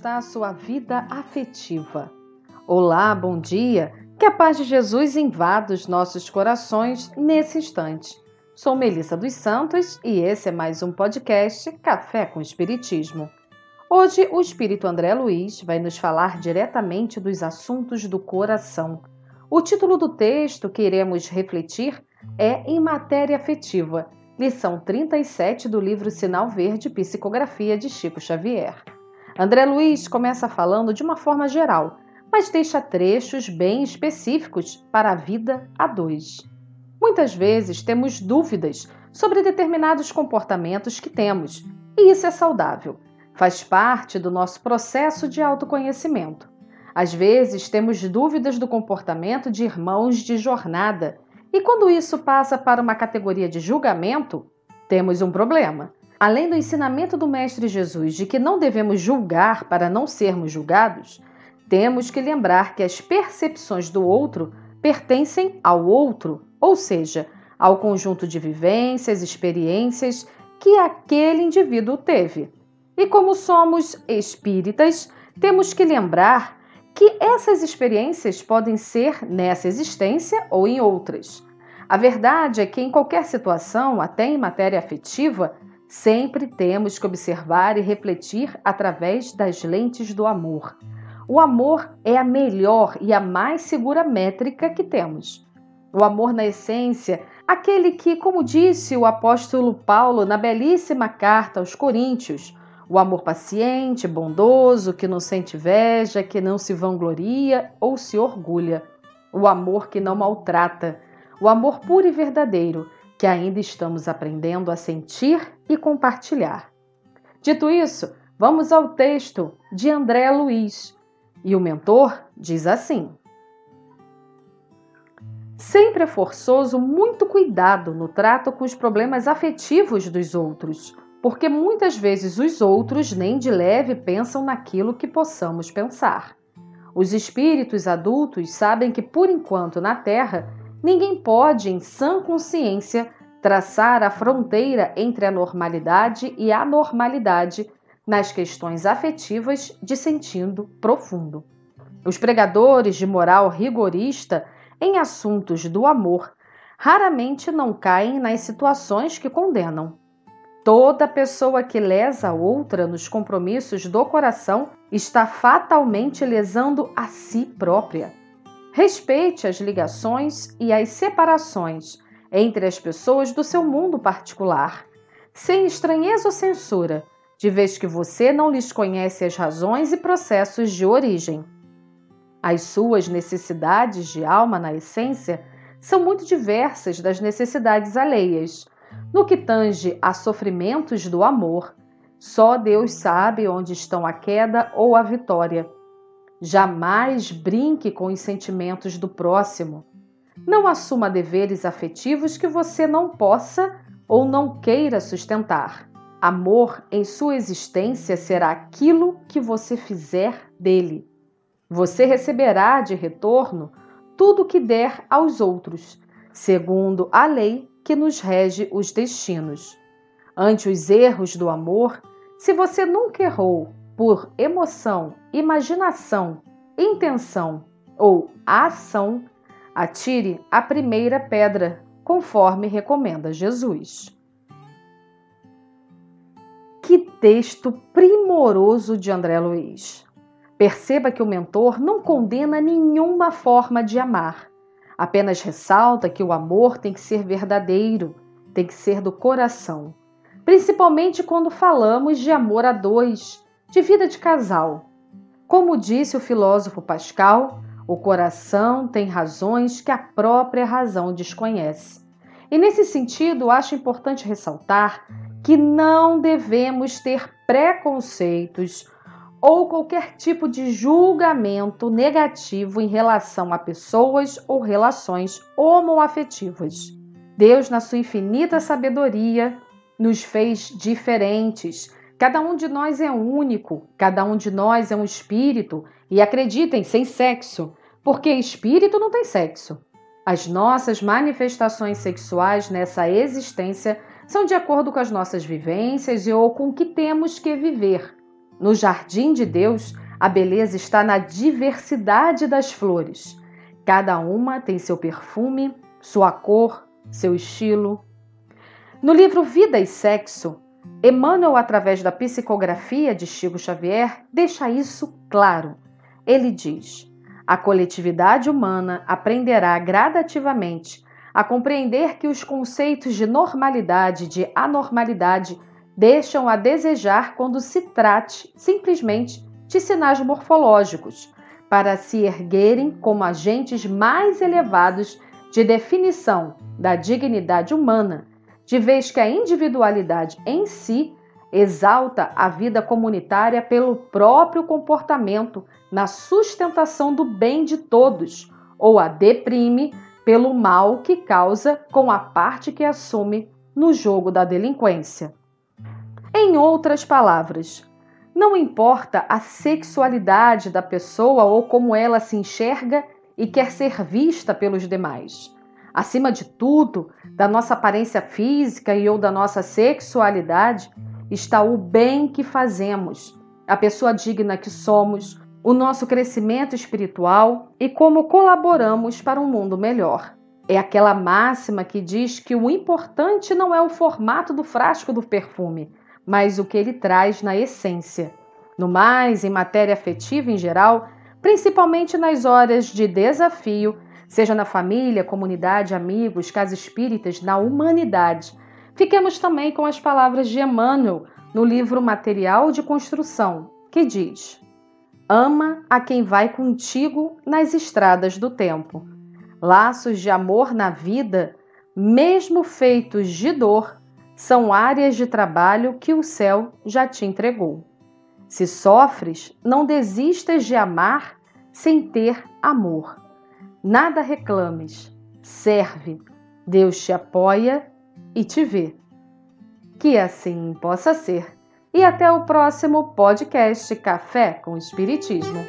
está a sua vida afetiva? Olá, bom dia. Que a paz de Jesus invada os nossos corações nesse instante. Sou Melissa dos Santos e esse é mais um podcast Café com Espiritismo. Hoje o Espírito André Luiz vai nos falar diretamente dos assuntos do coração. O título do texto que iremos refletir é Em Matéria Afetiva lição 37 do livro Sinal Verde Psicografia de Chico Xavier. André Luiz começa falando de uma forma geral, mas deixa trechos bem específicos para a vida a dois. Muitas vezes temos dúvidas sobre determinados comportamentos que temos, e isso é saudável. Faz parte do nosso processo de autoconhecimento. Às vezes temos dúvidas do comportamento de irmãos de jornada e quando isso passa para uma categoria de julgamento, temos um problema. Além do ensinamento do Mestre Jesus de que não devemos julgar para não sermos julgados, temos que lembrar que as percepções do outro pertencem ao outro, ou seja, ao conjunto de vivências, experiências que aquele indivíduo teve. E como somos espíritas, temos que lembrar que essas experiências podem ser nessa existência ou em outras. A verdade é que em qualquer situação, até em matéria afetiva, sempre temos que observar e refletir através das lentes do amor. O amor é a melhor e a mais segura métrica que temos. O amor, na essência, aquele que, como disse o apóstolo Paulo na belíssima carta aos Coríntios, o amor paciente, bondoso, que não sente inveja, que não se vangloria ou se orgulha. O amor que não maltrata. O amor puro e verdadeiro, que ainda estamos aprendendo a sentir e compartilhar. Dito isso, vamos ao texto de André Luiz. E o mentor diz assim: Sempre é forçoso muito cuidado no trato com os problemas afetivos dos outros porque muitas vezes os outros nem de leve pensam naquilo que possamos pensar. Os espíritos adultos sabem que, por enquanto, na Terra, ninguém pode, em sã consciência, traçar a fronteira entre a normalidade e a anormalidade nas questões afetivas de sentido profundo. Os pregadores de moral rigorista em assuntos do amor raramente não caem nas situações que condenam. Toda pessoa que lesa outra nos compromissos do coração está fatalmente lesando a si própria. Respeite as ligações e as separações entre as pessoas do seu mundo particular, sem estranheza ou censura, de vez que você não lhes conhece as razões e processos de origem. As suas necessidades de alma, na essência, são muito diversas das necessidades alheias no que tange a sofrimentos do amor, só Deus sabe onde estão a queda ou a vitória. Jamais brinque com os sentimentos do próximo. Não assuma deveres afetivos que você não possa ou não queira sustentar. Amor em sua existência será aquilo que você fizer dele. Você receberá de retorno tudo o que der aos outros, segundo a lei que nos rege os destinos. Ante os erros do amor, se você nunca errou por emoção, imaginação, intenção ou ação, atire a primeira pedra, conforme recomenda Jesus. Que texto primoroso de André Luiz! Perceba que o mentor não condena nenhuma forma de amar, Apenas ressalta que o amor tem que ser verdadeiro, tem que ser do coração, principalmente quando falamos de amor a dois, de vida de casal. Como disse o filósofo Pascal, o coração tem razões que a própria razão desconhece. E nesse sentido, acho importante ressaltar que não devemos ter preconceitos ou qualquer tipo de julgamento negativo em relação a pessoas ou relações homoafetivas. Deus, na sua infinita sabedoria, nos fez diferentes. Cada um de nós é único, cada um de nós é um espírito, e acreditem, sem sexo, porque espírito não tem sexo. As nossas manifestações sexuais nessa existência são de acordo com as nossas vivências e ou com o que temos que viver No jardim de Deus, a beleza está na diversidade das flores. Cada uma tem seu perfume, sua cor, seu estilo. No livro Vida e Sexo, Emmanuel, através da psicografia de Chico Xavier, deixa isso claro. Ele diz: a coletividade humana aprenderá gradativamente a compreender que os conceitos de normalidade e de anormalidade deixam a desejar quando se trate simplesmente de sinais morfológicos, para se erguerem como agentes mais elevados de definição da dignidade humana, de vez que a individualidade em si exalta a vida comunitária pelo próprio comportamento na sustentação do bem de todos, ou a deprime pelo mal que causa com a parte que assume no jogo da delinquência. Em outras palavras, não importa a sexualidade da pessoa ou como ela se enxerga e quer ser vista pelos demais. Acima de tudo, da nossa aparência física e ou da nossa sexualidade, está o bem que fazemos, a pessoa digna que somos, o nosso crescimento espiritual e como colaboramos para um mundo melhor. É aquela máxima que diz que o importante não é o formato do frasco do perfume, mas o que ele traz na essência. No mais, em matéria afetiva em geral, principalmente nas horas de desafio, seja na família, comunidade, amigos, casa espíritas, na humanidade. Fiquemos também com as palavras de Emmanuel no livro Material de Construção, que diz: Ama a quem vai contigo nas estradas do tempo. Laços de amor na vida, mesmo feitos de dor, são áreas de trabalho que o céu já te entregou. Se sofres, não desistas de amar sem ter amor. Nada reclames, serve, Deus te apoia e te vê. Que assim possa ser. E até o próximo podcast Café com Espiritismo.